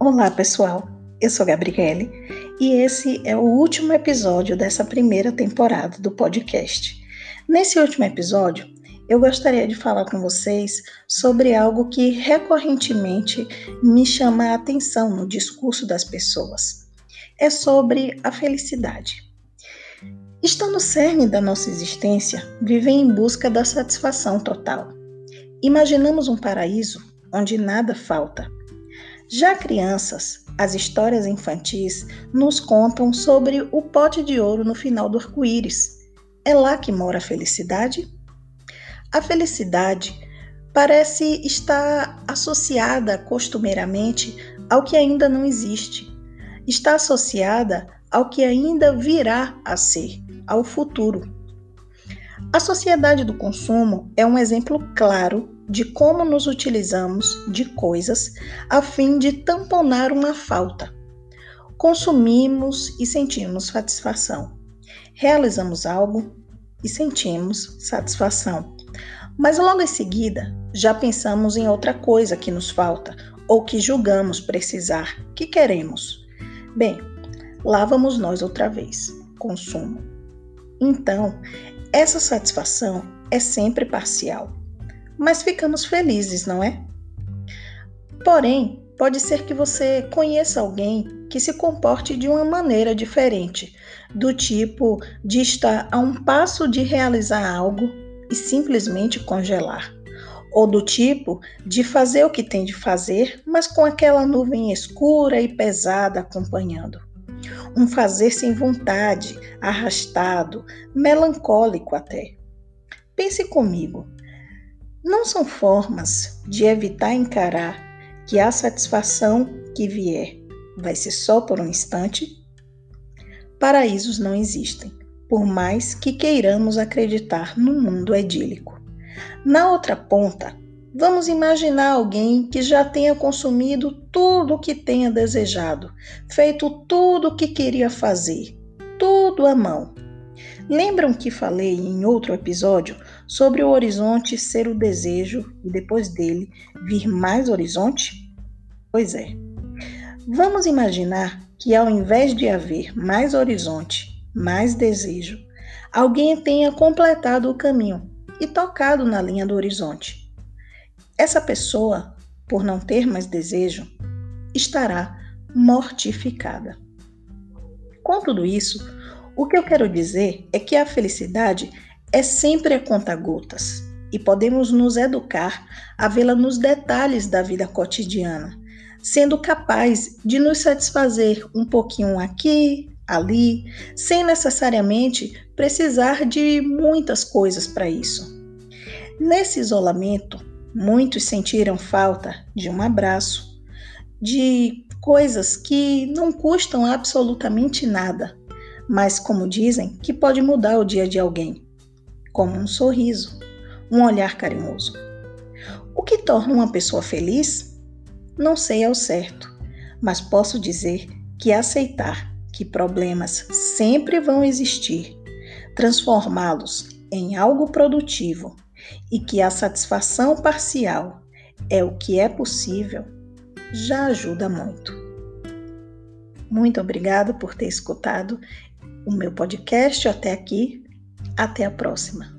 Olá, pessoal. Eu sou Gabriele e esse é o último episódio dessa primeira temporada do podcast. Nesse último episódio, eu gostaria de falar com vocês sobre algo que recorrentemente me chama a atenção no discurso das pessoas. É sobre a felicidade. Está no cerne da nossa existência viver em busca da satisfação total. Imaginamos um paraíso onde nada falta. Já crianças, as histórias infantis nos contam sobre o pote de ouro no final do arco-íris. É lá que mora a felicidade? A felicidade parece estar associada costumeiramente ao que ainda não existe. Está associada ao que ainda virá a ser, ao futuro. A sociedade do consumo é um exemplo claro de como nos utilizamos de coisas a fim de tamponar uma falta. Consumimos e sentimos satisfação. Realizamos algo e sentimos satisfação. Mas logo em seguida, já pensamos em outra coisa que nos falta ou que julgamos precisar, que queremos. Bem, lá vamos nós outra vez. Consumo. Então, essa satisfação é sempre parcial mas ficamos felizes, não é? Porém, pode ser que você conheça alguém que se comporte de uma maneira diferente, do tipo de estar a um passo de realizar algo e simplesmente congelar, ou do tipo de fazer o que tem de fazer, mas com aquela nuvem escura e pesada acompanhando. Um fazer sem vontade, arrastado, melancólico até. Pense comigo, não são formas de evitar encarar que a satisfação que vier vai ser só por um instante? Paraísos não existem, por mais que queiramos acreditar no mundo edílico. Na outra ponta, vamos imaginar alguém que já tenha consumido tudo o que tenha desejado, feito tudo o que queria fazer, tudo à mão. Lembram que falei em outro episódio sobre o horizonte ser o desejo e depois dele vir mais horizonte? Pois é. Vamos imaginar que ao invés de haver mais horizonte, mais desejo, alguém tenha completado o caminho e tocado na linha do horizonte. Essa pessoa, por não ter mais desejo, estará mortificada. Com tudo isso, o que eu quero dizer é que a felicidade é sempre a conta-gotas e podemos nos educar a vê-la nos detalhes da vida cotidiana, sendo capaz de nos satisfazer um pouquinho aqui, ali, sem necessariamente precisar de muitas coisas para isso. Nesse isolamento, muitos sentiram falta de um abraço, de coisas que não custam absolutamente nada, mas, como dizem, que pode mudar o dia de alguém como um sorriso, um olhar carinhoso. O que torna uma pessoa feliz? Não sei ao certo, mas posso dizer que aceitar que problemas sempre vão existir, transformá-los em algo produtivo e que a satisfação parcial é o que é possível, já ajuda muito. Muito obrigada por ter escutado o meu podcast até aqui até a próxima!